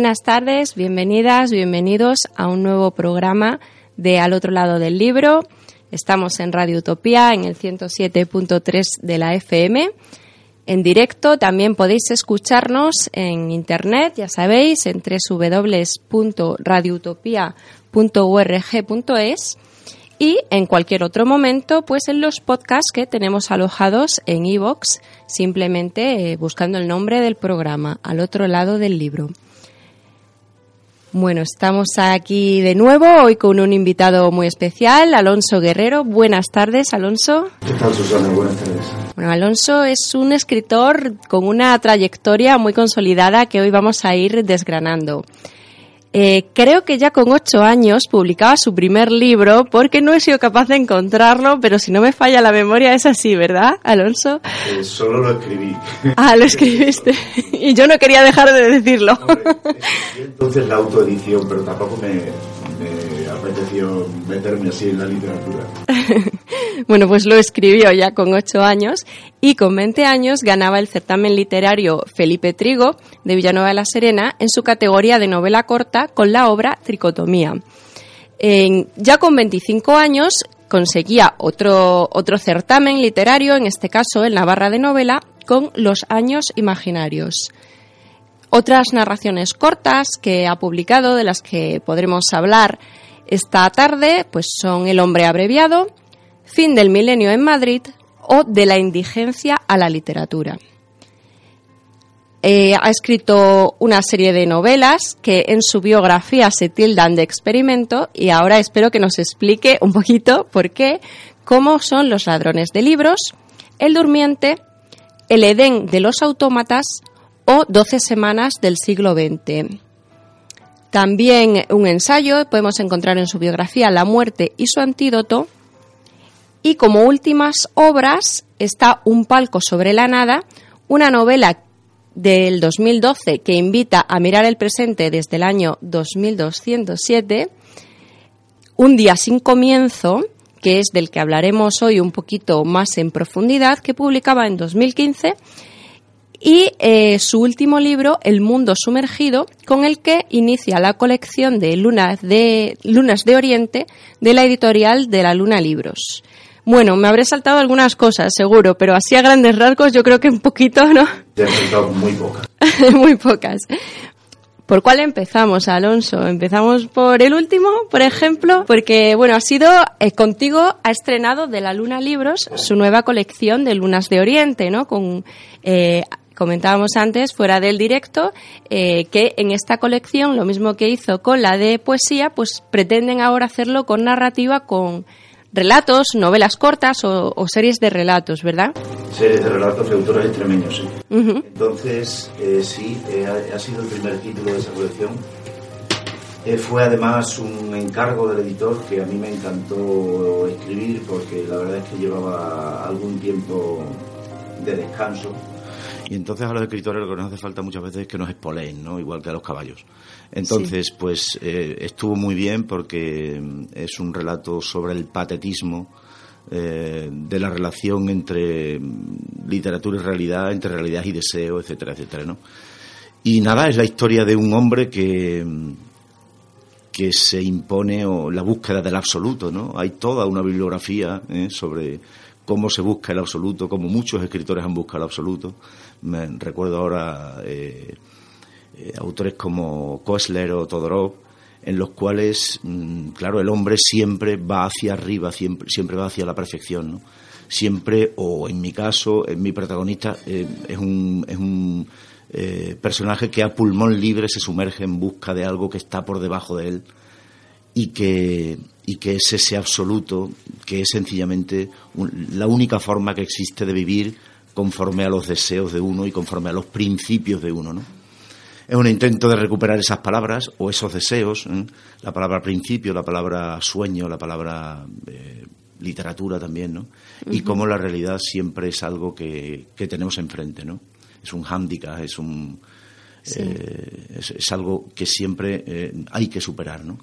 Buenas tardes, bienvenidas, bienvenidos a un nuevo programa de Al otro lado del libro. Estamos en Radio Utopía en el 107.3 de la FM. En directo también podéis escucharnos en internet, ya sabéis, en www.radioutopia.org.es y en cualquier otro momento, pues en los podcasts que tenemos alojados en iVoox, simplemente eh, buscando el nombre del programa, al otro lado del libro. Bueno, estamos aquí de nuevo, hoy con un invitado muy especial, Alonso Guerrero. Buenas tardes, Alonso. ¿Qué tal, Susana? Buenas tardes. Bueno, Alonso es un escritor con una trayectoria muy consolidada que hoy vamos a ir desgranando. Eh, creo que ya con ocho años publicaba su primer libro porque no he sido capaz de encontrarlo, pero si no me falla la memoria es así, ¿verdad, Alonso? Eh, solo lo escribí. Ah, lo escribiste. y yo no quería dejar de decirlo. entonces la autoedición, pero tampoco me, me meterme así en la literatura. bueno, pues lo escribió ya con ocho años y con 20 años ganaba el certamen literario Felipe Trigo de Villanueva de la Serena en su categoría de novela corta con la obra Tricotomía. ya con 25 años conseguía otro, otro certamen literario, en este caso en Navarra de novela, con Los años imaginarios. Otras narraciones cortas que ha publicado, de las que podremos hablar esta tarde, pues son El hombre abreviado, Fin del milenio en Madrid o De la indigencia a la literatura. Eh, ha escrito una serie de novelas que en su biografía se tildan de experimento y ahora espero que nos explique un poquito por qué, cómo son los ladrones de libros, El durmiente, El Edén de los autómatas o Doce semanas del siglo XX. También un ensayo podemos encontrar en su biografía La muerte y su antídoto. Y como últimas obras está Un palco sobre la nada, una novela del 2012 que invita a mirar el presente desde el año 2207, Un día sin comienzo, que es del que hablaremos hoy un poquito más en profundidad, que publicaba en 2015 y eh, su último libro, El mundo sumergido, con el que inicia la colección de lunas de, lunas de Oriente de la editorial de la Luna Libros. Bueno, me habré saltado algunas cosas, seguro, pero así a grandes rasgos yo creo que un poquito, ¿no? Te he saltado muy pocas. muy pocas. ¿Por cuál empezamos, Alonso? Empezamos por el último, por ejemplo, porque, bueno, ha sido, eh, contigo ha estrenado de la Luna Libros su nueva colección de Lunas de Oriente, ¿no? Con eh, comentábamos antes, fuera del directo, eh, que en esta colección, lo mismo que hizo con la de poesía, pues pretenden ahora hacerlo con narrativa, con relatos, novelas cortas o, series de relatos, ¿verdad? Series de relatos de autores extremeños, sí. Entonces, eh, sí, eh, ha, sido el primer título de esa colección. fue además un encargo del editor que a mí me encantó escribir porque la verdad es que llevaba algún tiempo de descanso y entonces a los escritores lo que nos hace falta muchas veces es que nos espoleen, ¿no? Igual que a los caballos. Entonces, pues eh, estuvo muy bien porque mm, es un relato sobre el patetismo eh, de la relación entre mm, literatura y realidad, entre realidad y deseo, etcétera, etcétera, ¿no? Y nada, es la historia de un hombre que mm, que se impone o la búsqueda del absoluto, ¿no? Hay toda una bibliografía ¿eh? sobre cómo se busca el absoluto, cómo muchos escritores han buscado el absoluto. Me recuerdo ahora eh, eh, autores como Koestler o Todorov, en los cuales, mm, claro, el hombre siempre va hacia arriba, siempre, va hacia la perfección. Siempre, o en mi caso, en mi protagonista eh, es un, es un personaje que a pulmón libre se sumerge en busca de algo que está por debajo de él y que, y que es ese absoluto que es sencillamente la única forma que existe de vivir conforme a los deseos de uno y conforme a los principios de uno, ¿no? Es un intento de recuperar esas palabras o esos deseos, ¿eh? la palabra principio, la palabra sueño, la palabra eh, literatura también, ¿no? Y cómo la realidad siempre es algo que, tenemos enfrente, ¿no? Es un hándicap, es un... Eh, es, algo que siempre hay que superar, ¿no?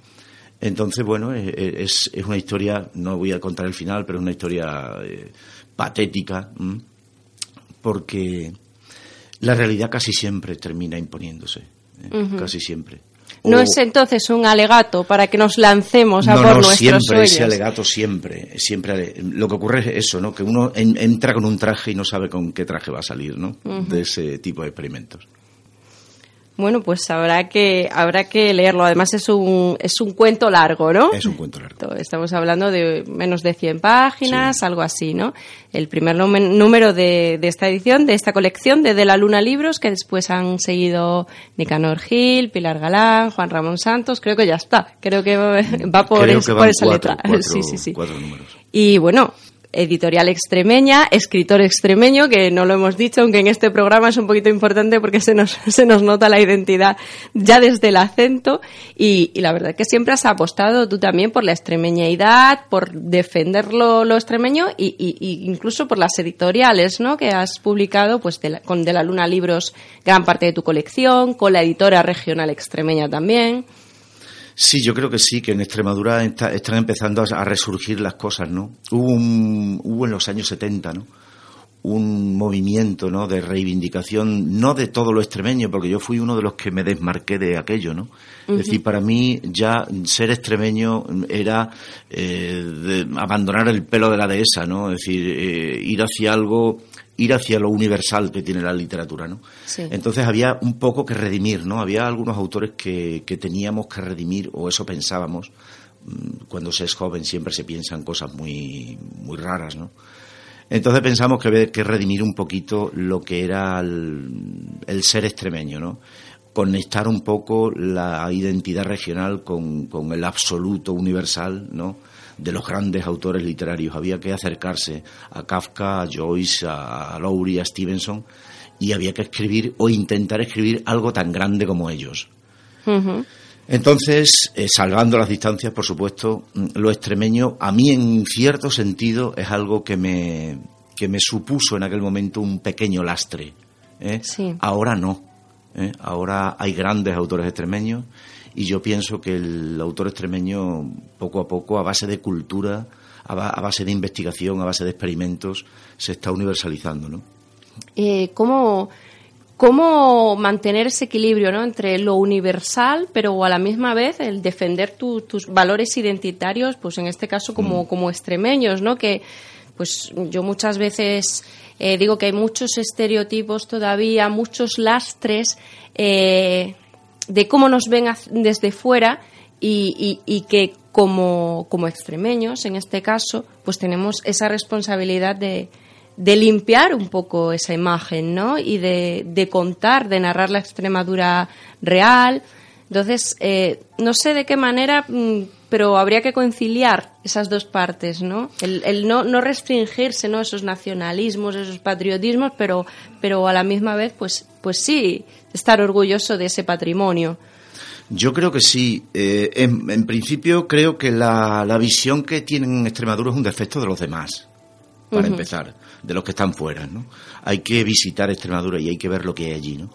Entonces, bueno, eh, eh, es, es, una historia, no voy a contar el final, pero es una historia eh, patética, porque la realidad casi siempre termina imponiéndose. casi siempre. No es entonces un alegato para que nos lancemos a no, por no, nuestros siempre sueños. ese alegato siempre, siempre lo que ocurre es eso, ¿no? Que uno en- entra con un traje y no sabe con qué traje va a salir, ¿no? De ese tipo de experimentos. Bueno, pues habrá que habrá que leerlo. Además es un es un cuento largo, ¿no? Es un cuento largo. Estamos hablando de menos de 100 páginas, Sí. algo así, ¿no? El primer número de, de esta edición, de esta colección de De la Luna Libros, que después han seguido Nicanor Gil, Pilar Galán, Juan Ramón Santos. Creo que ya está. Creo que va por, Creo es- que por van esa cuatro, letra. cuatro- sí, sí, sí. cuatro números. Y bueno, editorial extremeña, escritor extremeño, que no lo hemos dicho, aunque en este programa es un poquito importante porque se nos, se nos nota la identidad ya desde el acento. Y, y la verdad que siempre has apostado tú también por la extremeñidad, por defender lo, lo extremeño y, y- y incluso por las editoriales, ¿no? Que has publicado, pues, de la- con De la Luna Libros gran parte de tu colección, con la editora regional extremeña también. Sí, yo creo que sí, que en Extremadura está- están empezando a, a resurgir las cosas, ¿no? Hubo, un, hubo en los años 70, ¿no? Un movimiento, ¿no? De reivindicación, no de todo lo extremeño, porque yo fui uno de los que me desmarqué de aquello, ¿no? Es decir, para mí ya ser extremeño era eh, de abandonar el pelo de la dehesa, ¿no? Es decir, eh, ir hacia algo, ir hacia lo universal que tiene la literatura, ¿no? Sí. Entonces había un poco que redimir, ¿no? Había algunos autores que, que teníamos que redimir, o eso pensábamos. Mm, Cuando se es joven siempre se piensan cosas muy, muy raras, ¿no? Entonces pensamos que había que redimir un poquito lo que era el, el ser extremeño, ¿no? Conectar un poco la identidad regional con, con el absoluto universal, ¿no? De los grandes autores literarios. Había que acercarse a Kafka, a Joyce, a Lowry, a Stevenson, y había que escribir o intentar escribir algo tan grande como ellos. Entonces, eh, salvando las distancias, por supuesto, mm, lo extremeño, a mí en cierto sentido, es algo que me, que me supuso en aquel momento un pequeño lastre. ¿eh? Sí. Ahora no. ¿eh? Ahora hay grandes autores extremeños y yo pienso que el autor extremeño, poco a poco, a base de cultura, a, ba- a base de investigación, a base de experimentos, se está universalizando. ¿no? eh, cómo, cómo mantener ese equilibrio ¿no? entre lo universal, pero a la misma vez el defender tu- tus valores identitarios, pues en este caso como, como extremeños, ¿no? que pues yo muchas veces eh, digo que hay muchos estereotipos todavía, muchos lastres eh, de cómo nos ven desde fuera y, y- y que como, como extremeños, en este caso, pues tenemos esa responsabilidad de, de limpiar un poco esa imagen, ¿no? Y de, de contar, de narrar la Extremadura real. Entonces, eh, no sé de qué manera, mm, pero habría que conciliar esas dos partes, ¿no? El, el no, no restringirse, ¿no? Esos nacionalismos, esos patriotismos, pero, pero a la misma vez, pues, pues sí, estar orgulloso de ese patrimonio. Yo creo que sí. Eh, en, en principio creo que la, la visión que tienen en Extremadura es un defecto de los demás, para empezar, de los que están fuera. ¿no? Hay que visitar Extremadura y hay que ver lo que hay allí. ¿no?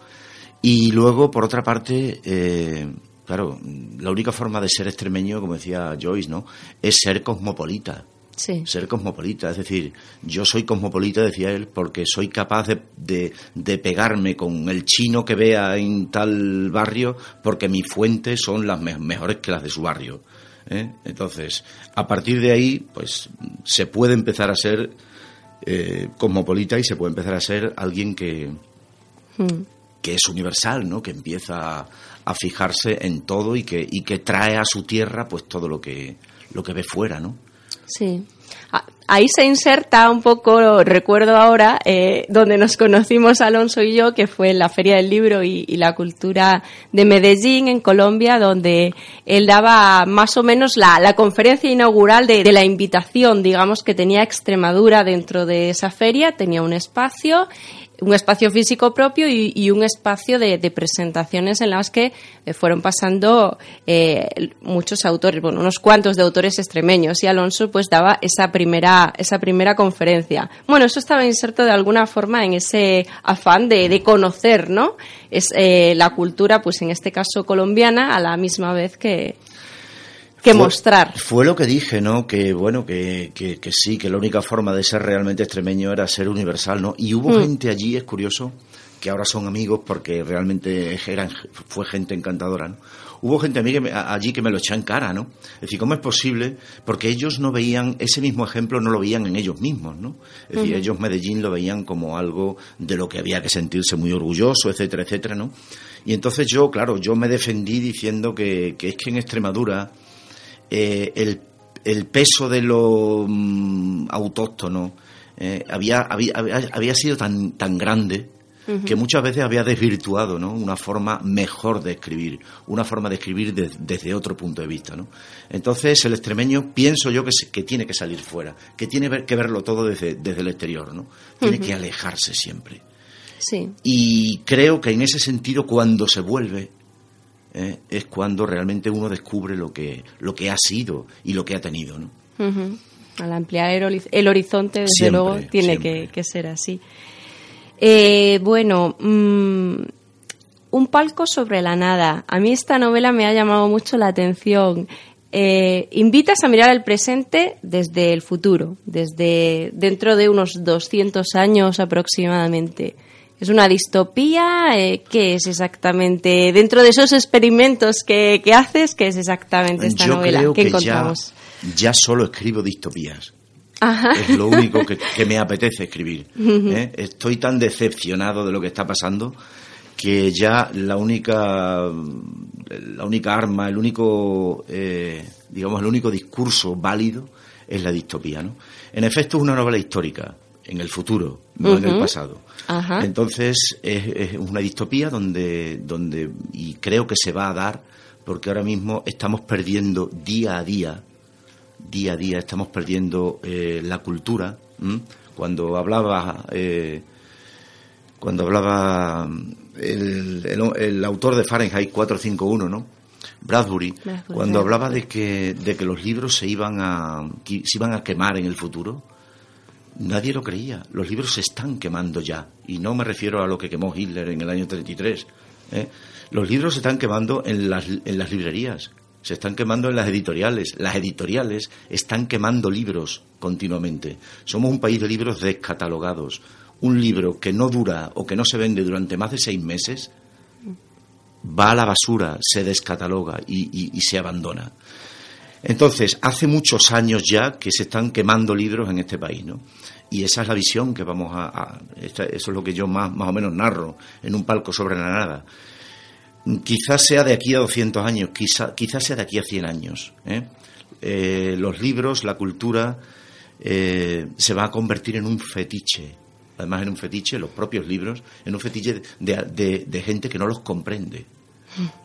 Y luego, por otra parte, eh, claro, la única forma de ser extremeño, como decía Joyce, ¿no? es ser cosmopolita. Sí. Ser cosmopolita, es decir, yo soy cosmopolita, decía él, porque soy capaz de, de, de pegarme con el chino que vea en tal barrio, porque mis fuentes son las me- mejores que las de su barrio. ¿eh? Entonces, a partir de ahí, pues se puede empezar a ser eh, cosmopolita y se puede empezar a ser alguien que, Mm. que es universal, ¿no? Que empieza a fijarse en todo y que, y que trae a su tierra, pues todo lo que, lo que ve fuera, ¿no? Sí. Ah, Ahí se inserta un poco, recuerdo ahora, eh, donde nos conocimos Alonso y yo, que fue en la Feria del Libro y, la Cultura de Medellín, en Colombia, donde él daba más o menos la, la conferencia inaugural de la invitación, digamos, que tenía Extremadura dentro de esa feria, tenía un espacio un espacio físico propio y, un espacio de, presentaciones en las que fueron pasando eh, muchos autores, bueno, unos cuantos de autores extremeños y Alonso pues daba esa primera, esa primera conferencia. Bueno, eso estaba inserto de alguna forma en ese afán de, de conocer, ¿no? Es eh, la cultura, pues en este caso colombiana, a la misma vez que, que Fue- mostrar. Fue lo que dije, ¿no? Que bueno, que, que, que sí, que la única forma de ser realmente extremeño era ser universal, ¿no? Y hubo Mm. gente allí, es curioso, que ahora son amigos porque realmente eran, fue gente encantadora, ¿no? Hubo gente allí que me lo echó en cara, ¿no? Es decir, ¿cómo es posible? Porque ellos no veían, ese mismo ejemplo no lo veían en ellos mismos, ¿no? Es decir, ellos Medellín lo veían como algo de lo que había que sentirse muy orgulloso, etcétera, etcétera, ¿no? Y entonces yo, claro, yo me defendí diciendo que, es que en Extremadura eh, el, el, peso de lo mm, autóctono eh, había, había, había, sido tan, tan grande que muchas veces había desvirtuado ¿no? una forma mejor de escribir, una forma de escribir desde otro punto de vista. ¿no? Entonces el extremeño pienso yo que, que tiene que salir fuera, que tiene que verlo todo desde, desde el exterior, ¿no? tiene que alejarse siempre. Sí. Y creo que en ese sentido cuando se vuelve ¿eh? es cuando realmente uno descubre lo que, lo que ha sido y lo que ha tenido. ¿no? Al ampliar el, horizonte, desde luego, tiene que, ser así. Eh, bueno, mm, un palco sobre la nada. A mí esta novela me ha llamado mucho la atención. Eh, invitas a mirar el presente desde el futuro, desde dentro de unos 200 años aproximadamente. ¿Es una distopía? Eh, ¿Qué es exactamente? Dentro de esos experimentos que, haces, ¿qué es exactamente esta novela? ¿Qué encontramos? Ya, solo escribo distopías. Es lo único que, me apetece escribir. ¿eh? Estoy tan decepcionado de lo que está pasando que ya la única la única arma, el único eh, digamos el único discurso válido es la distopía, ¿no? En efecto es una novela histórica en el futuro, no en el pasado. Entonces es, una distopía donde, donde, y creo que se va a dar, porque ahora mismo estamos perdiendo día a día, día a día estamos perdiendo eh, la cultura. Cuando hablaba, eh, cuando hablaba el, el, autor de Fahrenheit 451, ¿no? Bradbury, cuando hablaba de que, de que los libros se iban a, se iban a quemar en el futuro, Nadie lo creía. Los libros se están quemando ya. Y no me refiero a lo que quemó Hitler en el año 33. ¿eh? Los libros se están quemando en las, en las librerías. Se están quemando en las editoriales. Las editoriales están quemando libros continuamente. Somos un país de libros descatalogados. Un libro que no dura o que no se vende durante más de seis meses va a la basura, se descataloga y se abandona. Entonces, hace muchos años ya que se están quemando libros en este país, ¿no? Y esa es la visión que vamos a... eso es lo que yo más, más o menos narro en un palco sobre la nada. Quizás sea de aquí a 200 años, quizá, quizás sea de aquí a 100 años. ¿eh? Eh, los libros, la cultura, eh, se va a convertir en un fetiche. Además, en un fetiche, los propios libros, en un fetiche de gente que no los comprende.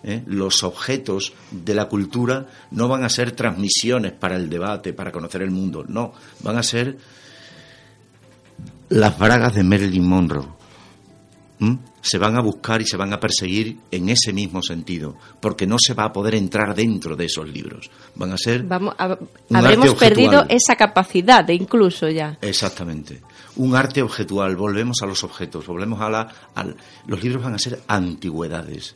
¿Eh? Los objetos de la cultura no van a ser transmisiones para el debate, para conocer el mundo, no, van a ser las bragas de Marilyn Monroe. Se van a buscar y se van a perseguir en ese mismo sentido, porque no se va a poder entrar dentro de esos libros. Van a ser. Vamos habremos perdido esa capacidad de incluso ya. Exactamente. Un arte objetual. Volvemos a los objetos. Volvemos a la. los libros van a ser antigüedades.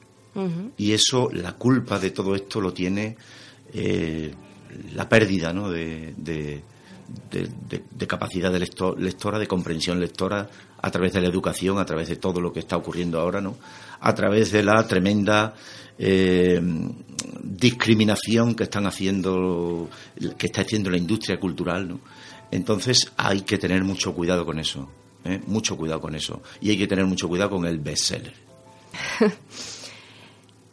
Y eso, la culpa de todo esto lo tiene eh, la pérdida ¿no? de, de, capacidad de lectora, de comprensión lectora, a través de la educación, a través de todo lo que está ocurriendo ahora, ¿no? a través de la tremenda eh, discriminación que están haciendo, que está haciendo la industria cultural. ¿no? Entonces hay que tener mucho cuidado con eso, ¿eh? mucho cuidado con eso. Y hay que tener mucho cuidado con el bestseller.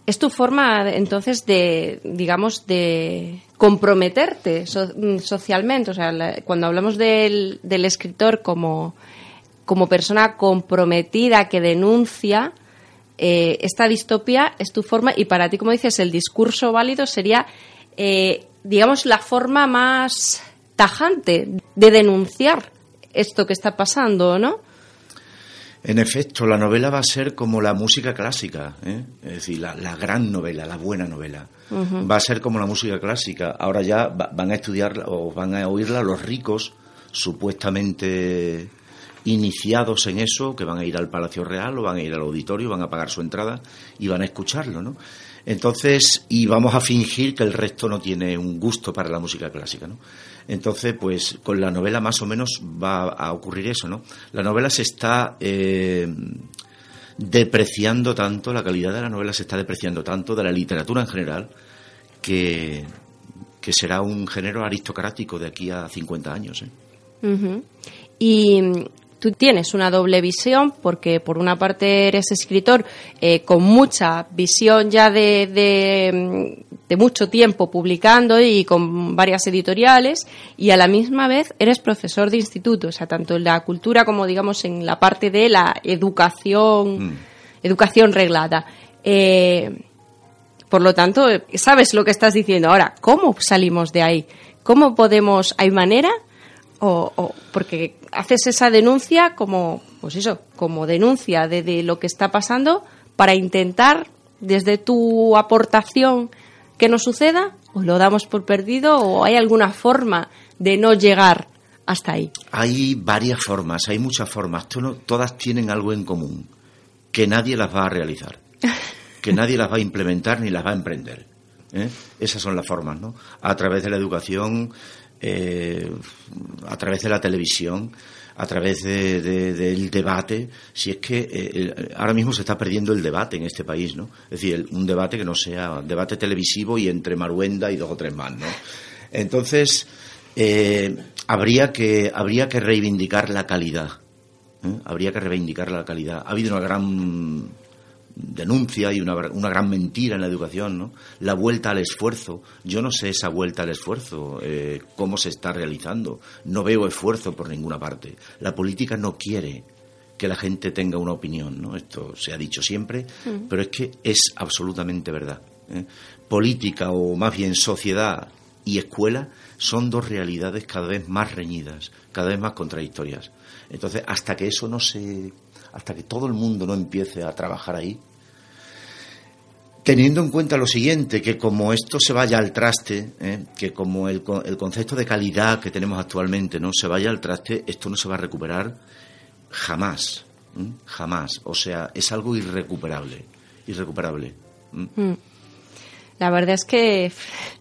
Es tu forma, entonces, de, digamos, de comprometerte mm, socialmente. O sea, cuando hablamos del, escritor como, como, persona comprometida que denuncia eh, esta distopía, es tu forma. Y para ti, como dices, el discurso válido sería, eh, digamos, la forma más tajante de denunciar esto que está pasando, ¿no? En efecto, la novela va a ser como la música clásica, ¿eh? es decir, la, gran novela, la buena novela. Va a ser como la música clásica. Ahora ya van a estudiar o van a oírla los ricos, supuestamente iniciados en eso, que van a ir al Palacio Real o van a ir al auditorio, van a pagar su entrada y van a escucharlo, ¿no? Entonces, y vamos a fingir que el resto no tiene un gusto para la música clásica, ¿no? Entonces, pues con la novela más o menos va a ocurrir eso, ¿no? La novela se está eh, depreciando tanto, la calidad de la novela se está depreciando tanto, de la literatura en general, que, que será un género aristocrático de aquí a 50 años. ¿eh? Y tú tienes una doble visión, porque por una parte eres escritor eh, con mucha visión ya de, de, mucho tiempo publicando y con varias editoriales, y a la misma vez eres profesor de instituto, o sea, tanto en la cultura como, digamos, en la parte de la educación, mm. educación reglada. Eh, por lo tanto, sabes lo que estás diciendo. Ahora, ¿cómo salimos de ahí? ¿Cómo podemos, hay manera o, porque haces esa denuncia como, pues eso, como denuncia de, lo que está pasando para intentar desde tu aportación que no suceda o lo damos por perdido o hay alguna forma de no llegar hasta ahí. Hay varias formas, hay muchas formas, todas tienen algo en común, que nadie las va a realizar, que nadie las va a implementar ni las va a emprender. ¿eh? Esas son las formas, ¿no? A través de la educación, eh, a través de la televisión, a través del debate, si es que eh, ahora mismo se está perdiendo el debate en este país, ¿no? Es decir, un debate que no sea debate televisivo y entre Maruenda y dos o tres más, ¿no? Entonces, eh, habría, que, habría que reivindicar la calidad. Habría que reivindicar la calidad. Ha habido una gran denuncia y una, una, gran mentira en la educación, ¿no? La vuelta al esfuerzo. Yo no sé esa vuelta al esfuerzo, eh, cómo se está realizando. No veo esfuerzo por ninguna parte. La política no quiere que la gente tenga una opinión, ¿no? Esto se ha dicho siempre, mm. pero es que es absolutamente verdad. ¿eh? Política o más bien sociedad y escuela son dos realidades cada vez más reñidas, cada vez más contradictorias. Entonces, hasta que eso no se hasta que todo el mundo no empiece a trabajar ahí, teniendo en cuenta lo siguiente, que como esto se vaya al traste, ¿eh? que como el, concepto de calidad que tenemos actualmente no se vaya al traste, esto no se va a recuperar jamás, jamás. O sea, es algo irrecuperable, irrecuperable. Mm. La verdad es que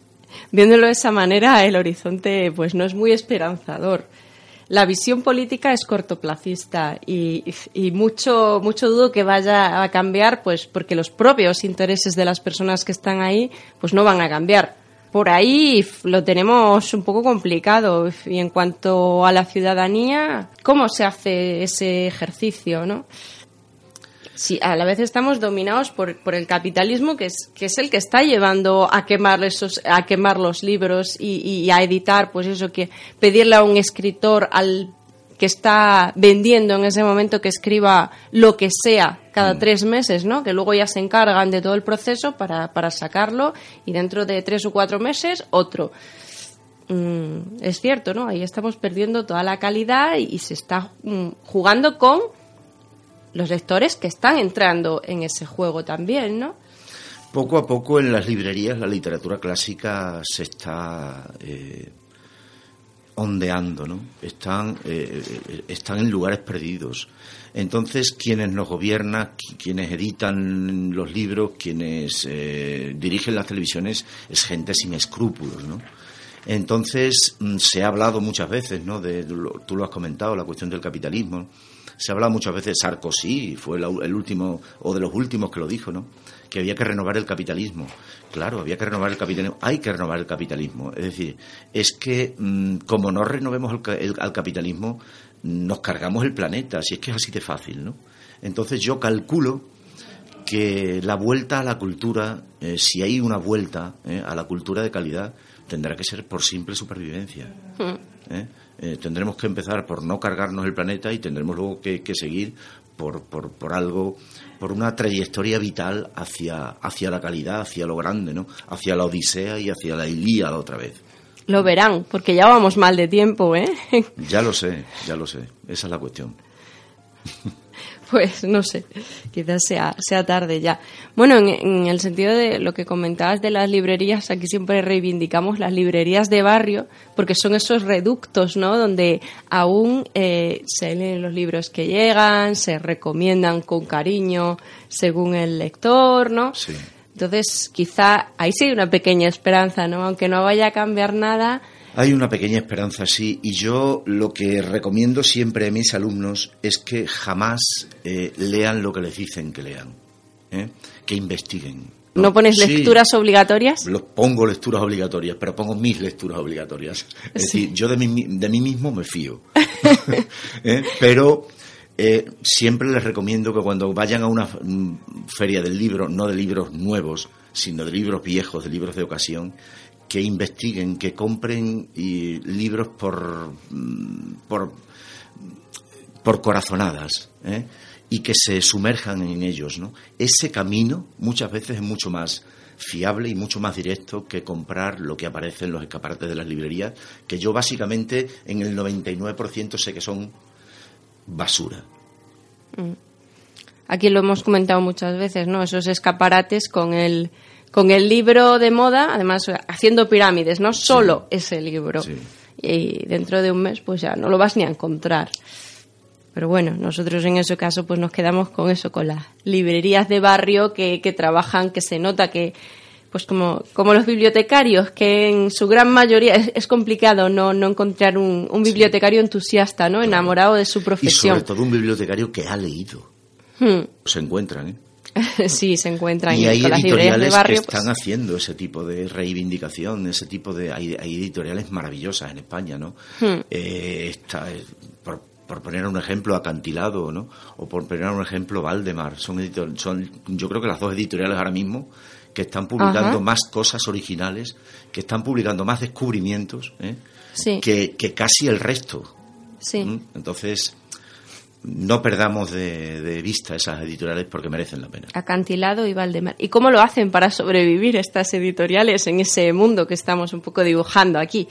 viéndolo de esa manera, el horizonte pues no es muy esperanzador la visión política es cortoplacista y, mucho, mucho dudo que vaya a cambiar, pues porque los propios intereses de las personas que están ahí, pues no van a cambiar. Por ahí lo tenemos un poco complicado. Y en cuanto a la ciudadanía, ¿cómo se hace ese ejercicio, no? Sí, a la vez estamos dominados por, por el capitalismo, que es, que es el que está llevando a quemar, esos, a quemar los libros y, a editar, pues eso, que pedirle a un escritor al que está vendiendo en ese momento que escriba lo que sea cada mm. tres meses, ¿no? Que luego ya se encargan de todo el proceso para, para sacarlo y dentro de tres o cuatro meses otro. Mm, es cierto, ¿no? Ahí estamos perdiendo toda la calidad y, se está mm, jugando con los lectores que están entrando en ese juego también, ¿no? Poco a poco en las librerías la literatura clásica se está eh, ondeando, ¿no? Están, eh, están en lugares perdidos. Entonces, quienes nos gobiernan, quienes editan los libros, quienes eh, dirigen las televisiones, es gente sin escrúpulos, ¿no? Entonces, mm, se ha hablado muchas veces, ¿no? De, tú lo has comentado, la cuestión del capitalismo se habla muchas veces Sarkozy, fue el último o de los últimos que lo dijo, ¿no? Que había que renovar el capitalismo. Claro, había que renovar el capitalismo. Hay que renovar el capitalismo. Es decir, es que mm, como no renovemos el, al capitalismo, nos cargamos el planeta. Si es que es así de fácil, ¿no? Entonces yo calculo que la vuelta a la cultura, eh, si hay una vuelta eh, a la cultura de calidad, tendrá que ser por simple supervivencia. Hmm. ¿eh? Eh, tendremos que empezar por no cargarnos el planeta y tendremos luego que, seguir por, por, por, algo, por una trayectoria vital hacia, hacia la calidad, hacia lo grande, ¿no? Hacia la Odisea y hacia la Ilíada otra vez. Lo verán, porque ya vamos mal de tiempo, ¿eh? Ya lo sé, ya lo sé. Esa es la cuestión. Pues no sé, quizás sea, sea tarde ya. Bueno, en, el sentido de lo que comentabas de las librerías, aquí siempre reivindicamos las librerías de barrio, porque son esos reductos, ¿no? Donde aún eh, se leen los libros que llegan, se recomiendan con cariño según el lector, ¿no? Sí. Entonces, quizá ahí sí hay una pequeña esperanza, ¿no? Aunque no vaya a cambiar nada, Hay una pequeña esperanza, sí, y yo lo que recomiendo siempre a mis alumnos es que jamás eh, lean lo que les dicen que lean, ¿eh? que investiguen. ¿No, pones lecturas obligatorias? Los pongo lecturas obligatorias, pero pongo mis lecturas obligatorias. Es decir, yo de mí, de mí mismo me fío. ¿Eh? Pero siempre les recomiendo que cuando vayan a una mm, feria del libro, no de libros nuevos, sino de libros viejos, de libros de ocasión, que investiguen, que compren y, libros por, mm, por, por corazonadas ¿eh? y que se sumerjan en ellos. ¿no? Ese camino muchas veces es mucho más fiable y mucho más directo que comprar lo que aparece en los escaparates de las librerías, que yo básicamente en el 99% sé que son basura. Mm. Aquí lo hemos comentado muchas veces, ¿no? Esos escaparates con el con el libro de moda, además haciendo pirámides, no solo ese libro. Y dentro de un mes pues ya no lo vas ni a encontrar. Pero bueno, nosotros en ese caso pues nos quedamos con eso, con las librerías de barrio que, que trabajan, que se nota que pues como, como los bibliotecarios, que en su gran mayoría es, complicado no, no encontrar un, un bibliotecario entusiasta, ¿no? Enamorado de su profesión. Y sobre todo un bibliotecario que ha leído. Hmm. Se encuentran, ¿eh? sí, se encuentran y hay editoriales que pues están haciendo ese tipo de reivindicación, ese tipo de hay, editoriales maravillosas en España, ¿no? Hmm. Eh, eh, por, poner un ejemplo acantilado, ¿no? O por poner un ejemplo Valdemar, son, son yo creo que las dos editoriales ahora mismo que están publicando más cosas originales, que están publicando más descubrimientos, ¿eh? que, que, casi el resto. Sí. ¿Mm? Entonces no perdamos de, vista esas editoriales porque merecen la pena. Acantilado y Valdemar. ¿Y cómo lo hacen para sobrevivir estas editoriales en ese mundo que estamos un poco dibujando aquí?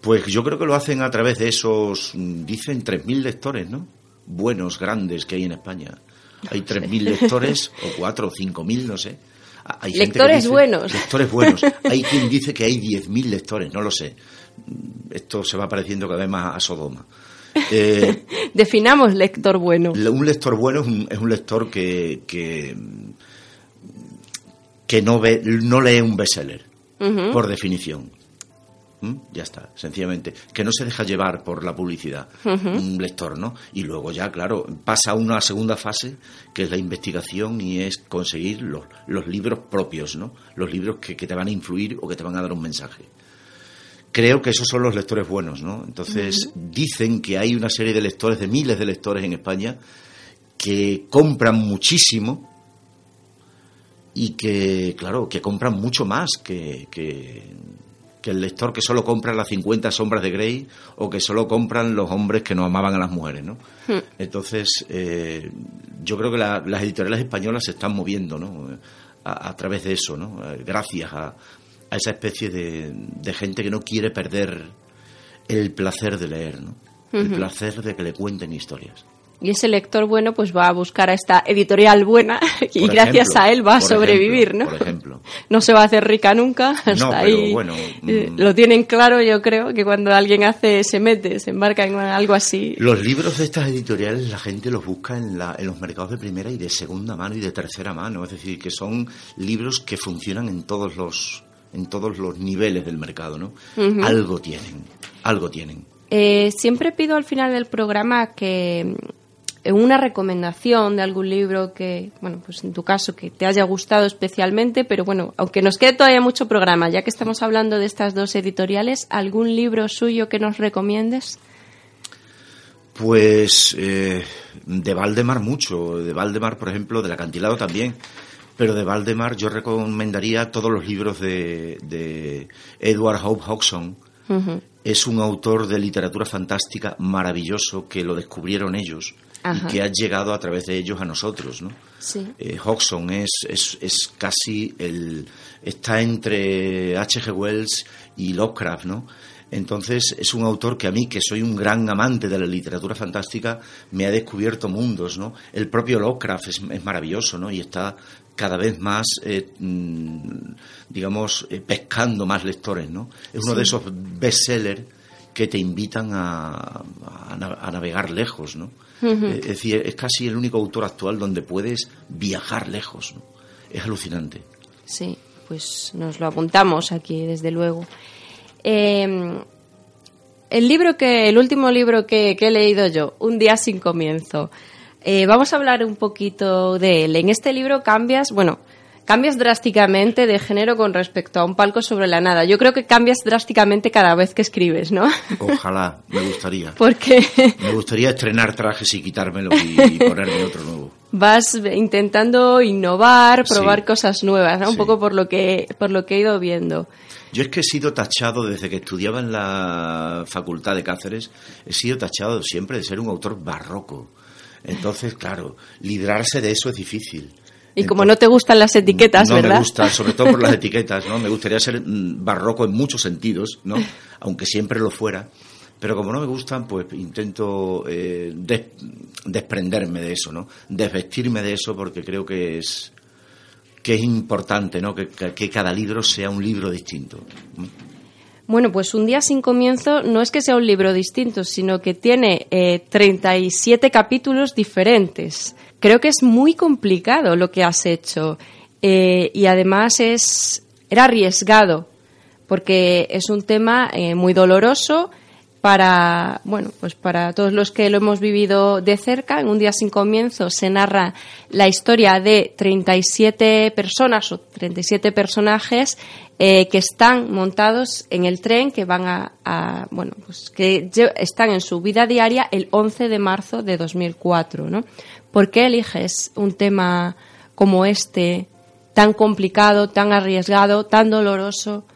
Pues yo creo que lo hacen a través de esos, dicen 3.000 lectores, ¿no? Buenos, grandes que hay en España. Hay 3.000 lectores, o 4 o 5.000, no sé. Hay lectores buenos. Lectores buenos. Hay quien dice que hay 10.000 lectores, no lo sé. Esto se va pareciendo cada vez más a Sodoma. Eh, Definamos lector bueno. Un lector bueno es un, lector que, que, no, ve, no lee un bestseller, por definición. ¿Mm? Ya está, sencillamente. Que no se deja llevar por la publicidad, un lector, ¿no? Y luego ya, claro, pasa a una segunda fase, que es la investigación y es conseguir los, los libros propios, ¿no? Los libros que, que te van a influir o que te van a dar un mensaje creo que esos son los lectores buenos, ¿no? Entonces, dicen que hay una serie de lectores, de miles de lectores en España, que compran muchísimo y que, claro, que compran mucho más que, que, el lector que solo compra las 50 sombras de Grey o que solo compran los hombres que no amaban a las mujeres, ¿no? Hmm. Entonces, eh, yo creo que las editoriales españolas se están moviendo, ¿no? A, a través de eso, ¿no? Eh, gracias a, a esa especie de, de gente que no quiere perder el placer de leer, ¿no? El placer de que le cuenten historias. Y ese lector bueno pues va a buscar a esta editorial buena y gracias a él va a sobrevivir, ¿no? Por ejemplo. No se va a hacer rica nunca, hasta ahí. Bueno, eh, mm. lo tienen claro, yo creo, que cuando alguien hace, se mete, se embarca en algo así. Los libros de estas editoriales la gente los busca en, la, en los mercados de primera y de segunda mano y de tercera mano, es decir, que son libros que funcionan en todos los en todos los niveles del mercado, ¿no? Algo tienen, algo tienen. Eh, siempre pido al final del programa que mm, una recomendación de algún libro que, bueno, pues en tu caso que te haya gustado especialmente, pero bueno, aunque nos quede todavía mucho programa, ya que estamos hablando de estas dos editoriales, ¿algún libro suyo que nos recomiendes? Pues eh, de Valdemar mucho, de Valdemar, por ejemplo, del acantilado también. Pero de Valdemar yo recomendaría todos los libros de, Edward Hope Hodgson. Es un autor de literatura fantástica maravilloso que lo descubrieron ellos y que ha llegado a través de ellos a nosotros, ¿no? Sí. Eh, Hodgson es, es, es, casi el... está entre H.G. Wells y Lovecraft, ¿no? Entonces es un autor que a mí, que soy un gran amante de la literatura fantástica, me ha descubierto mundos, ¿no? El propio Lovecraft es, es maravilloso, ¿no? Y está cada vez más, eh, mm, digamos, eh, pescando más lectores, ¿no? Es uno de esos bestsellers que te invitan a, a, navegar lejos, ¿no? Es decir, es casi el único autor actual donde puedes viajar lejos, ¿no? Es alucinante. Sí, pues nos lo apuntamos aquí, desde luego. Eh, el libro que, el último libro que, he leído yo, Un día sin comienzo. Eh, vamos a hablar un poquito de él. En este libro cambias, bueno, cambias drásticamente de género con respecto a un palco sobre la nada. Yo creo que cambias drásticamente cada vez que escribes, ¿no? Ojalá, me gustaría. Porque me gustaría estrenar trajes y quitármelo y, ponerme otro nuevo. Vas intentando innovar, probar cosas nuevas, ¿no? Un poco por lo que por lo que he ido viendo. Yo es que he sido tachado desde que estudiaba en la Facultad de Cáceres, he sido tachado siempre de ser un autor barroco. Entonces, claro, librarse de eso es difícil. Y como no te gustan las etiquetas, no ¿verdad? No me gustan, sobre todo por las etiquetas, ¿no? Me gustaría ser mm, barroco en muchos sentidos, ¿no? Aunque siempre lo fuera. Pero como no me gustan, pues intento eh, desprenderme de eso, ¿no? Desvestirme de eso porque creo que es que es importante, ¿no? Que, que cada libro sea un libro distinto. Bueno, pues Un día sin comienzo no es que sea un libro distinto, sino que tiene eh, 37 capítulos diferentes. Creo que es muy complicado lo que has hecho eh, y además es era arriesgado porque es un tema eh, muy doloroso para bueno pues para todos los que lo hemos vivido de cerca en un día sin comienzo se narra la historia de 37 personas o 37 personajes eh, que están montados en el tren que van a, bueno pues que están en su vida diaria el 11 de marzo de 2004 no ¿Por qué eliges un tema como este, tan complicado, tan arriesgado, tan doloroso?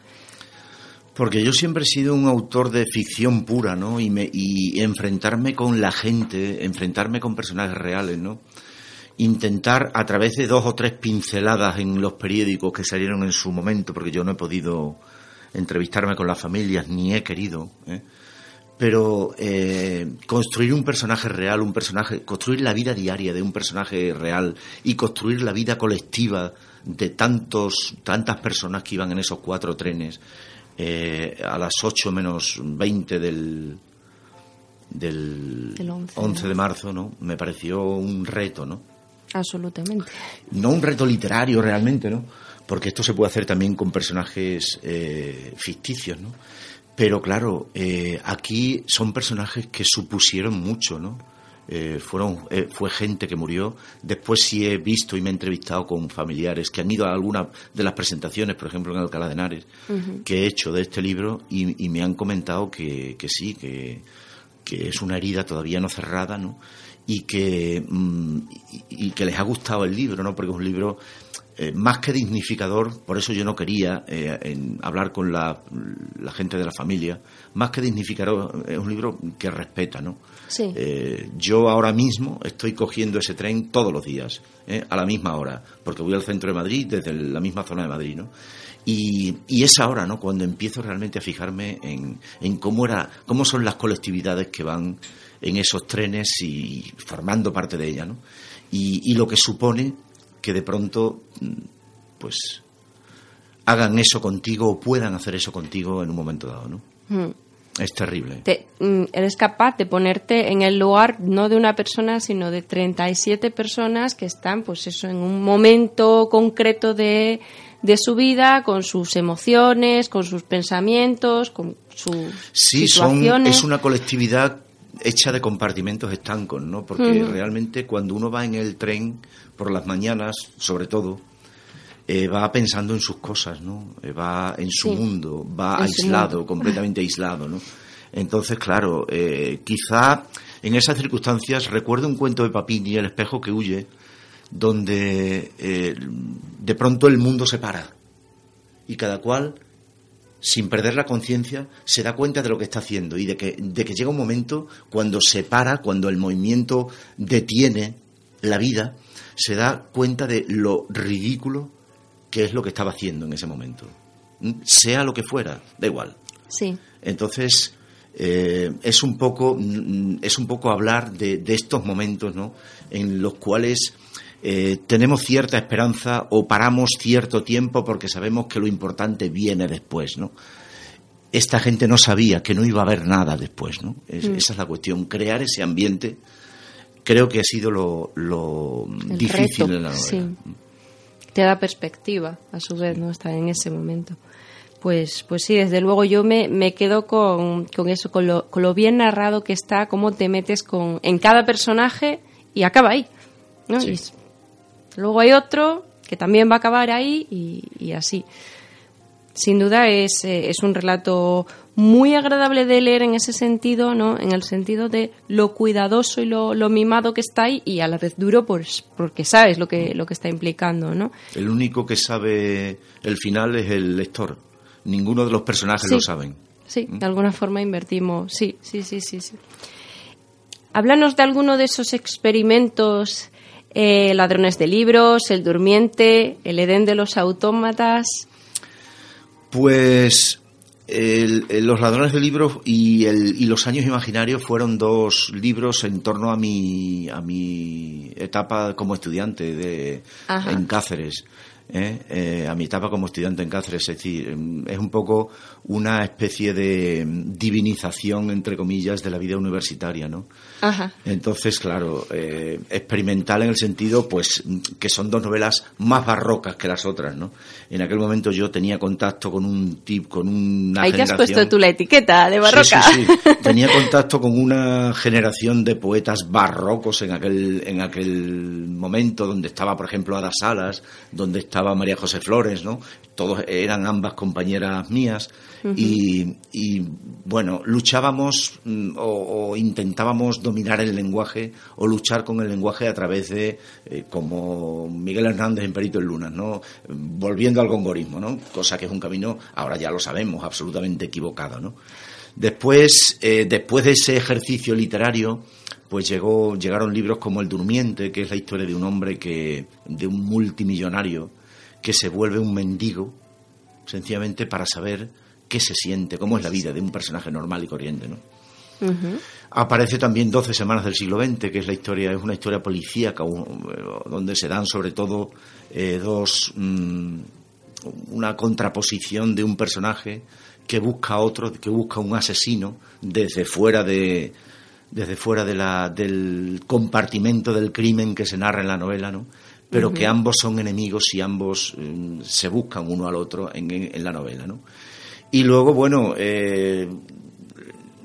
Porque yo siempre he sido un autor de ficción pura, ¿no? Y, me, y enfrentarme con la gente, enfrentarme con personajes reales, ¿no? Intentar a través de dos o tres pinceladas en los periódicos que salieron en su momento, porque yo no he podido entrevistarme con las familias, ni he querido, ¿eh? pero eh, construir un personaje real, un personaje, construir la vida diaria de un personaje real y construir la vida colectiva de tantos, tantas personas que iban en esos cuatro trenes eh, a las 8 menos 20 del, del 11, de marzo, ¿no? Me pareció un reto, ¿no? Absolutamente. No un reto literario realmente, ¿no? Porque esto se puede hacer también con personajes eh, ficticios, ¿no? Pero claro, eh, aquí son personajes que supusieron mucho, ¿no? Eh, fueron, eh, fue gente que murió. Después sí he visto y me he entrevistado con familiares que han ido a alguna de las presentaciones, por ejemplo en Alcalá de Henares, que he hecho de este libro y, me han comentado que, sí, que, es una herida todavía no cerrada, ¿no? Y que, mm, y que les ha gustado el libro, ¿no? Porque es un libro eh, más que dignificador, por eso yo no quería eh, hablar con la, gente de la familia, más que dignificador, es un libro que respeta, ¿no? Sí. Eh, yo ahora mismo estoy cogiendo ese tren todos los días, a la misma hora, porque voy al centro de Madrid desde la misma zona de Madrid, ¿no? Y, y es ahora, ¿no? Cuando empiezo realmente a fijarme en, en cómo, era, cómo son las colectividades que van en esos trenes y formando parte de ella, ¿no? Y, y lo que supone que de pronto, mm, pues, hagan eso contigo o puedan hacer eso contigo en un momento dado, ¿no? Hmm. Es terrible. Mm, eres capaz de ponerte en el lugar no de una persona, sino de 37 personas que están, pues eso, en un momento concreto de, de su vida, con sus emociones, con sus pensamientos, con sus sí, situaciones. es una colectividad hecha de compartimentos estancos, ¿no? Porque realmente cuando uno va en el tren por las mañanas, sobre todo, eh, va pensando en sus cosas, ¿no? Eh, va en su mundo, va aislado, completamente aislado, ¿no? Entonces, claro, eh, quizá en esas circunstancias recuerdo un cuento de Papini, El espejo que huye, donde de pronto el mundo se para y cada cual sin perder la conciencia, se da cuenta de lo que está haciendo y de que, de que llega un momento cuando se para, cuando el movimiento detiene la vida, se da cuenta de lo ridículo que es lo que estaba haciendo en ese momento. ¿Mm? Sea lo que fuera, da igual. Sí. Entonces, eh, es, un poco, mm, es un poco hablar de, de estos momentos ¿no? en los cuales eh, tenemos cierta esperanza o paramos cierto tiempo porque sabemos que lo importante viene después, ¿no? Esta gente no sabía que no iba a haber nada después, ¿no? Mm. Esa es la cuestión, crear ese ambiente creo que ha sido lo, difícil en la novela. Te da perspectiva, a su vez, ¿no? Estar en ese momento. Pues, pues sí, desde luego yo me, me quedo con, con eso, con lo, con lo bien narrado que está, cómo te metes con, en cada personaje y acaba ahí. ¿no? Sí. Y luego hay otro que también va a acabar ahí y, y así. Sin duda es, eh, es un relato muy agradable de leer en ese sentido, ¿no? En el sentido de lo cuidadoso y lo, lo mimado que está ahí y a la vez duro pues, porque sabes lo que, lo que está implicando, ¿no? El único que sabe el final es el lector. Ninguno de los personajes Sí. lo saben. Sí, de alguna forma invertimos. Sí, sí, sí, sí. sí. Háblanos de alguno de esos experimentos, eh, ladrones de libros, el durmiente, el Edén de los autómatas. Pues el- el- Los ladrones de libros y, el- y Los años imaginarios fueron dos libros en torno a mi, a mi etapa como estudiante de, Ajá. en Cáceres. ¿eh? Eh, a mi etapa como estudiante en Cáceres, es decir, em, es un poco una especie de divinización, entre comillas, de la vida universitaria, ¿no? Ajá. Entonces, claro, eh, experimental en el sentido, pues, que son dos novelas más barrocas que las otras, ¿no? En aquel momento yo tenía contacto con un tip, con una Ahí te has generación... puesto tú la etiqueta de barroca. Sí, sí, sí. Tenía contacto con una generación de poetas barrocos en aquel, en aquel momento, donde estaba, por ejemplo, Ada Salas, donde estaba María José Flores, ¿no? Todos eran ambas compañeras mías. y, y, bueno, luchábamos mm, o, o intentábamos dominar el lenguaje o luchar con el lenguaje a través de, eh, como Miguel Hernández en Perito en Lunas, ¿no? Volviendo al gongorismo, ¿no? Cosa que es un camino, ahora ya lo sabemos, absolutamente equivocado, ¿no? Después, eh, después de ese ejercicio literario, pues llegó, llegaron libros como El Durmiente, que es la historia de un hombre que, de un multimillonario, que se vuelve un mendigo, sencillamente para saber qué se siente, cómo es la vida de un personaje normal y corriente, ¿no? Aparece también 12 semanas del siglo XX, que es la historia, es una historia policíaca, donde se dan sobre todo eh, dos mm, una contraposición de un personaje que busca a otro, que busca un asesino desde fuera de desde fuera de la, del compartimento del crimen que se narra en la novela, ¿no? Pero que ambos son enemigos y ambos mm, se buscan uno al otro en, en- en la novela, ¿no? Y luego, bueno, eh,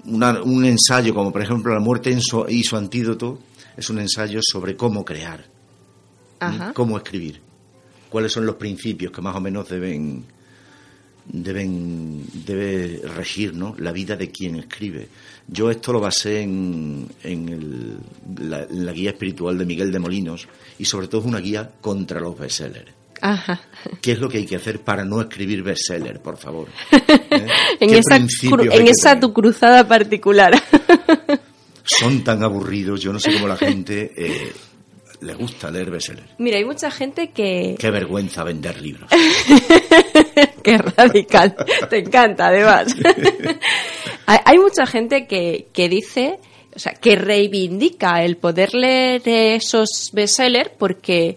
una- un ensayo como por ejemplo La muerte en su- y su antídoto es un ensayo sobre cómo crear, Ajá. cómo escribir, cuáles son los principios que más o menos deben deben debe regir ¿no? la vida de quien escribe. Yo esto lo basé en, en el- la, en la guía espiritual de Miguel de Molinos y sobre todo es una guía contra los bestsellers. Ajá. ¿Qué es lo que hay que hacer para no escribir bestseller, por favor? ¿Eh? En ¿Qué esa, en esa tu cruzada particular. Son tan aburridos, yo no sé cómo la gente eh, le gusta leer bestseller. Mira, hay mucha gente que... Qué vergüenza vender libros. Qué radical. Te encanta, además. hay, mucha gente que, que dice, o sea, que reivindica el poder leer esos bestsellers porque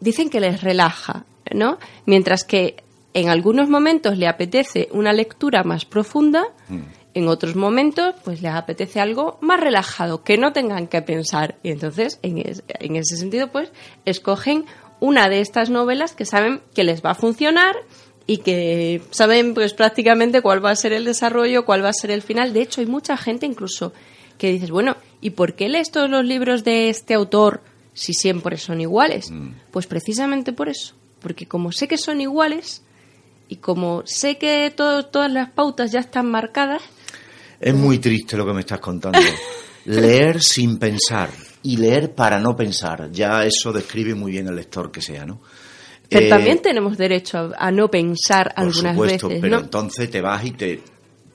dicen que les relaja, ¿no? Mientras que en algunos momentos le apetece una lectura más profunda, en otros momentos pues les apetece algo más relajado, que no tengan que pensar. Y entonces, en, es- en ese sentido, pues escogen una de estas novelas que saben que les va a funcionar y que saben pues prácticamente cuál va a ser el desarrollo, cuál va a ser el final. De hecho, hay mucha gente incluso que dices, bueno, ¿y por qué lees todos los libros de este autor si siempre son iguales? Pues precisamente por eso, porque como sé que son iguales y como sé que todo- todas las pautas ya están marcadas, Es muy triste lo que me estás contando. leer sin pensar y leer para no pensar. Ya eso describe muy bien el lector que sea, ¿no? Pero Eh, también tenemos derecho a, a no pensar por algunas supuesto, veces, pero ¿no? entonces te vas y te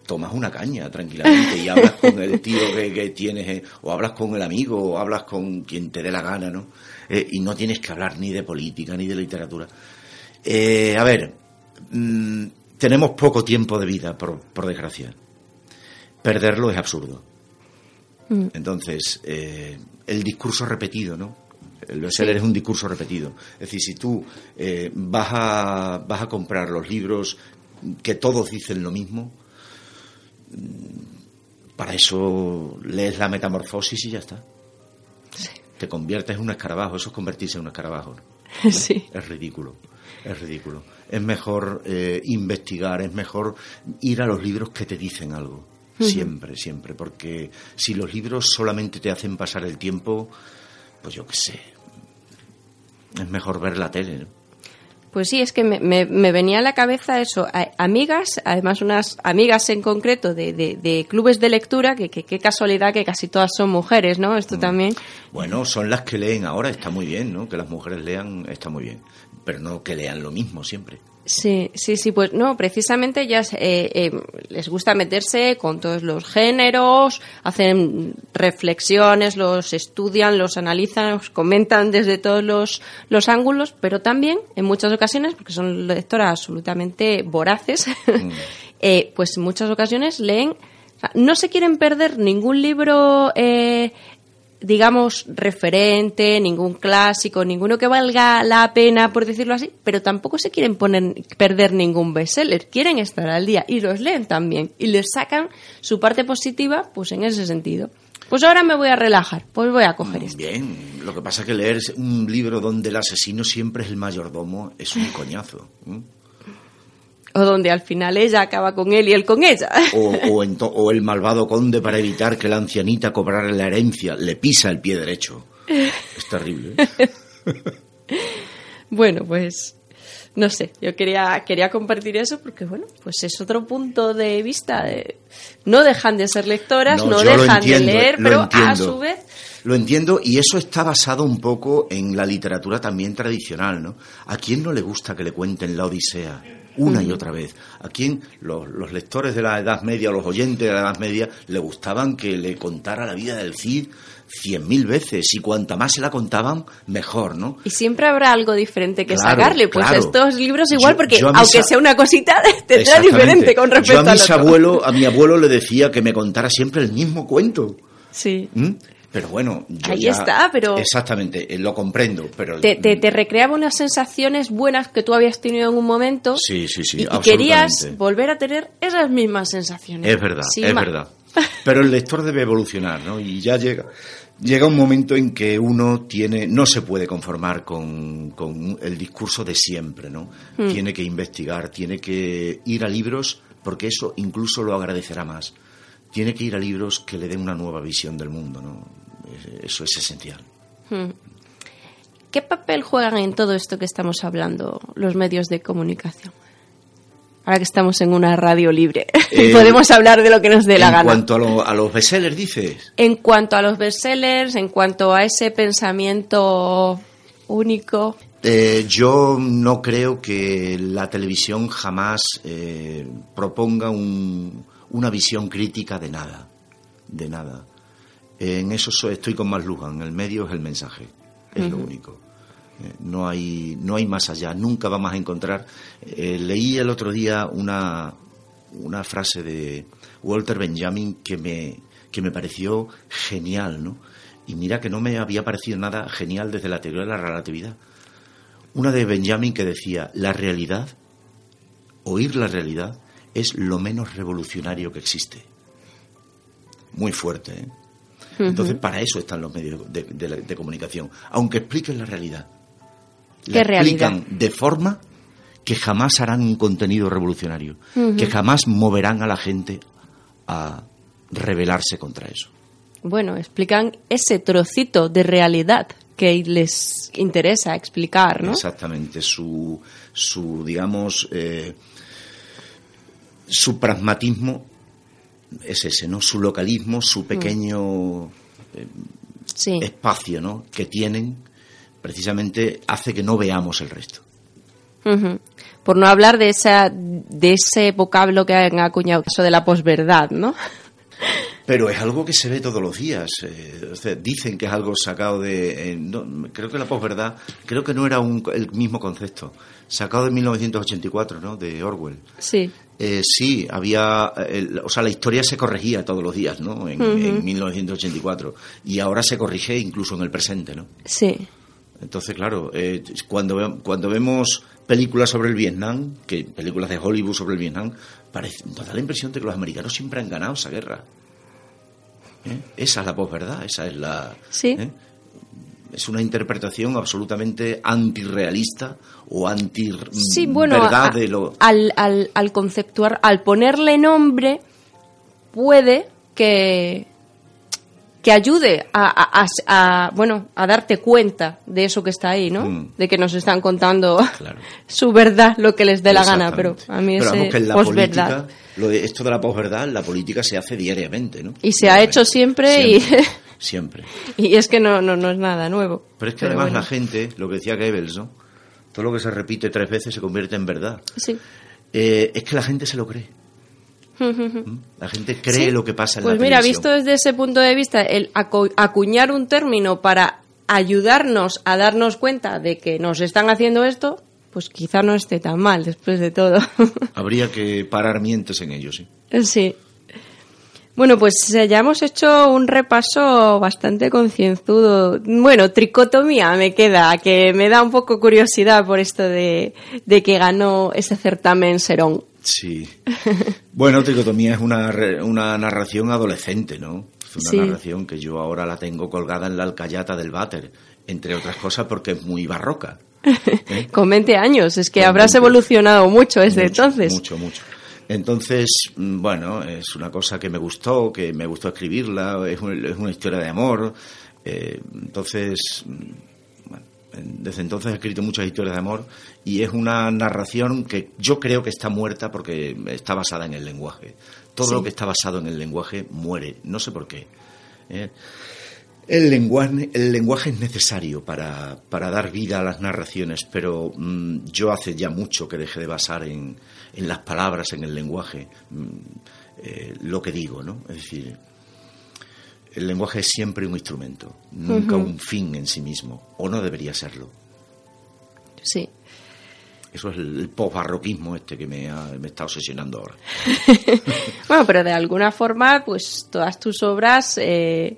tomas una caña tranquilamente y hablas con el tío que, que tienes, eh, o hablas con el amigo, o hablas con quien te dé la gana, ¿no? Eh, y no tienes que hablar ni de política ni de literatura. Eh, a ver, mm, tenemos poco tiempo de vida, por, por desgracia. Perderlo es absurdo. Mm. Entonces, el discurso repetido, ¿no? El bestseller es un discurso repetido. Es decir, si tú eh, vas, a, vas a comprar los libros que todos dicen lo mismo, mm, para eso lees la metamorfosis y ya está. Te conviertes en un escarabajo, eso es convertirse en un escarabajo. ¿no? Sí. Es ridículo, es ridículo. Es mejor eh, investigar, es mejor ir a los libros que te dicen algo. Siempre, siempre. Porque si los libros solamente te hacen pasar el tiempo, pues yo qué sé. Es mejor ver la tele. ¿no? Pues sí, es que me, me, venía a la cabeza eso, amigas, además unas amigas en concreto de, de, clubes de lectura, que qué casualidad que casi todas son mujeres, ¿no? Esto mm. también. Bueno, son las que leen ahora, está muy bien, ¿no? Que las mujeres lean, está muy bien, pero no que lean lo mismo siempre. Sí, sí, sí, pues no, precisamente ellas eh, eh, les gusta meterse con todos los géneros, hacen reflexiones, los estudian, los analizan, los comentan desde todos los, los ángulos, pero también en muchas ocasiones, porque son lectoras absolutamente voraces, mm. eh, pues en muchas ocasiones leen, no se quieren perder ningún libro eh, digamos, referente, ningún clásico, ninguno que valga la pena, por decirlo así, pero tampoco se quieren poner, perder ningún bestseller, quieren estar al día y los leen también y les sacan su parte positiva, pues en ese sentido. Pues ahora me voy a relajar, pues voy a coger esto. Bien, lo que pasa es que leer un libro donde el asesino siempre es el mayordomo es un coñazo o donde al final ella acaba con él y él con ella. O, o, el malvado conde para evitar que la ancianita cobrara la herencia le pisa el pie derecho. Es terrible. ¿eh? bueno, pues no sé, yo quería, quería compartir eso porque, bueno, pues es otro punto de vista. De, no dejan de ser lectoras, no, dejan de leer, pero a su vez... Lo entiendo y eso está basado un poco en la literatura también tradicional, ¿no? ¿A quién no le gusta que le cuenten la Odisea? Una y otra vez. ¿A quién los, los, lectores de la Edad Media, los oyentes de la Edad Media, le gustaban que le contara la vida del Cid cien mil veces y cuanta más se la contaban, mejor, ¿no? Y siempre habrá algo diferente que sacarle, pues estos libros igual, porque aunque sea una cosita, tendrá diferente con respecto yo a mis abuelo, a mi abuelo le decía que me contara siempre el mismo cuento. Sí. ¿Mm? Pero bueno, ahí está, pero exactamente, eh, lo comprendo, pero te, te, recreaba unas sensaciones buenas que tú habías tenido en un momento. Sí, sí, sí, y, querías volver a tener esas mismas sensaciones. Es verdad, es verdad. Pero el lector debe evolucionar, ¿no? Y ya llega llega un momento en que uno tiene no se puede conformar con, con el discurso de siempre, ¿no? Hmm. Tiene que investigar, tiene que ir a libros porque eso incluso lo agradecerá más. Tiene que ir a libros que le den una nueva visión del mundo, ¿no? Eso es esencial. Hmm. ¿Qué papel juegan en todo esto que estamos hablando los medios de comunicación? Ahora que estamos en una radio libre y eh, podemos hablar de lo que nos dé la gana. En cuanto a, los bestsellers, dices. En cuanto a los bestsellers, en cuanto a ese pensamiento único. Eh, yo no creo que la televisión jamás eh, proponga una visión crítica de nada, de nada. En eso estoy con más Lujan, el medio es el mensaje, es lo único. Eh, no hay, no hay más allá, nunca vamos a encontrar. Eh, leí el otro día una, una frase de Walter Benjamin que me, que me pareció genial, ¿no? Y mira que no me había parecido nada genial desde la teoría de la relatividad. Una de Benjamin que decía, la realidad, oír la realidad, es lo menos revolucionario que existe. Muy fuerte, ¿eh? Entonces, para eso están los medios de, comunicación, aunque expliquen la realidad. La explican de forma que jamás harán un contenido revolucionario, que jamás moverán a la gente a rebelarse contra eso. Bueno, explican ese trocito de realidad que les interesa explicar, ¿no? Exactamente, su, su digamos, eh, su pragmatismo es ese, ¿no? Su localismo, su mm. pequeño eh, espacio, ¿no? Que tienen, precisamente hace que no veamos el resto. Por no hablar de esa, de ese vocablo que han acuñado, eso de la posverdad, ¿no? Pero es algo que se ve todos los días. Eh, dicen que es algo sacado de. Eh, creo que la posverdad, creo que no era el mismo concepto. Sacado de 1984, ¿no? De Orwell. Sí. Eh, sí, había. o sea, la historia se corregía todos los días, ¿no? En, 1984. Y ahora se corrige incluso en el presente, ¿no? Sí. Entonces, claro, cuando, cuando vemos películas sobre el Vietnam, que películas de Hollywood sobre el Vietnam, parece, nos da la impresión de que los americanos siempre han ganado esa guerra. ¿eh? Esa es la posverdad, esa es la... Sí. Es una interpretación absolutamente antirrealista o anti sí, bueno, verdad de lo al, al, al conceptuar, al ponerle nombre, puede que que ayude a, bueno a darte cuenta de eso que está ahí, ¿no? Mm. De que nos están contando su verdad, lo que les dé la gana, pero a mí es posverdad. esto de la posverdad, la política se hace diariamente, ¿no? Y se ha hecho siempre, siempre y siempre. y es que no, no, no es nada nuevo. Pero es que además la gente, lo que decía Goebbels, ¿no? Todo lo que se repite tres veces se convierte en verdad. Sí. Eh, es que la gente se lo cree. ¿Mm? La gente cree lo que pasa en pues la mira, visto desde ese punto de vista, el acuñar un término para ayudarnos a darnos cuenta de que nos están haciendo esto, pues quizá no esté tan mal después de todo. Habría que parar mientes en ello, sí. Sí. Bueno, pues eh, ya hemos hecho un repaso bastante concienzudo. Bueno, tricotomía me queda, que me da un poco curiosidad por esto de, de que ganó ese certamen Serón. Sí. Bueno, Tricotomía es una, una narración adolescente, ¿no? Es una narración que yo ahora la tengo colgada en la alcayata del váter, entre otras cosas porque es muy barroca. ¿eh? Con 20 años, es que habrás evolucionado mucho desde entonces. Mucho, mucho. Entonces, mm, bueno, es una cosa que me gustó, que me gustó escribirla, es, una historia de amor. Eh, entonces, desde entonces he escrito muchas historias de amor y es una narración que yo creo que está muerta porque está basada en el lenguaje. Todo lo que está basado en el lenguaje muere, no sé por qué. ¿eh? El lenguaje, el lenguaje es necesario para, dar vida a las narraciones, pero mm, yo hace ya mucho que dejé de basar en, en las palabras, en el lenguaje, mm, eh, lo que digo, ¿no? Es decir, el lenguaje es siempre un instrumento, nunca un fin en sí mismo, o no debería serlo. Sí. Eso es el, post-barroquismo este que me, me, está obsesionando ahora. bueno, pero de alguna forma, pues todas tus obras, eh,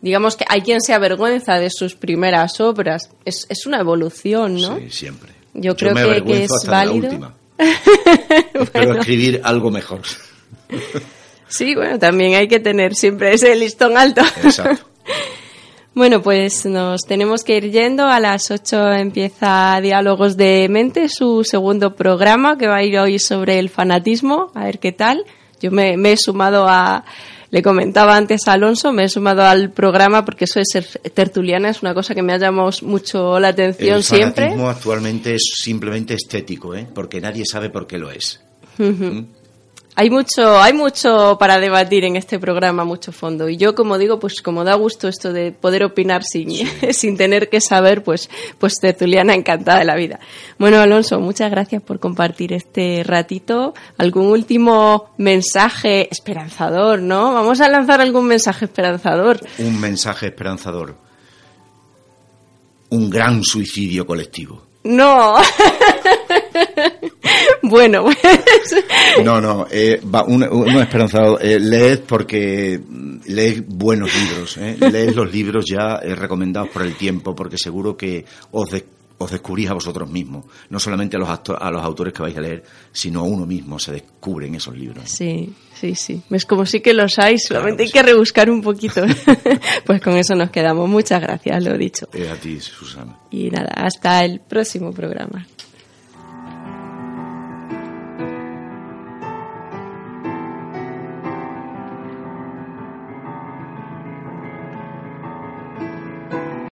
digamos que hay quien se avergüenza de sus primeras obras. Es, es una evolución, ¿no? Sí, siempre. Yo creo que, es válido. La última. Espero escribir algo mejor. Sí, bueno, también hay que tener siempre ese listón alto. Exacto. Bueno, pues nos tenemos que ir yendo. A las 8 empieza Diálogos de Mente, su segundo programa, que va a ir hoy sobre el fanatismo. A ver qué tal. Yo me, he sumado a, le comentaba antes a Alonso, me he sumado al programa porque eso de ser tertuliana es una cosa que me ha llamado mucho la atención siempre. El fanatismo actualmente es simplemente estético, ¿eh? porque nadie sabe por qué lo es. Hay mucho, hay mucho para debatir en este programa, mucho fondo. Y yo, como digo, pues como da gusto esto de poder opinar sin, sin tener que saber, pues, pues tertuliana encantada de la vida. Bueno, Alonso, muchas gracias por compartir este ratito. ¿Algún último mensaje esperanzador, no? Vamos a lanzar algún mensaje esperanzador. Un mensaje esperanzador. Un gran suicidio colectivo. No. bueno, pues. No, no, eh, uno, esperanzado. Eh, leed porque leed buenos libros. Eh. Leed los libros ya eh, recomendados por el tiempo, porque seguro que os, os descubrís a vosotros mismos. No solamente a los, a los autores que vais a leer, sino a uno mismo se descubren esos libros. Sí, sí, sí. Es como sí que los hay, solamente hay que rebuscar un poquito. pues con eso nos quedamos. Muchas gracias, lo he dicho. a ti, Susana. Y nada, hasta el próximo programa.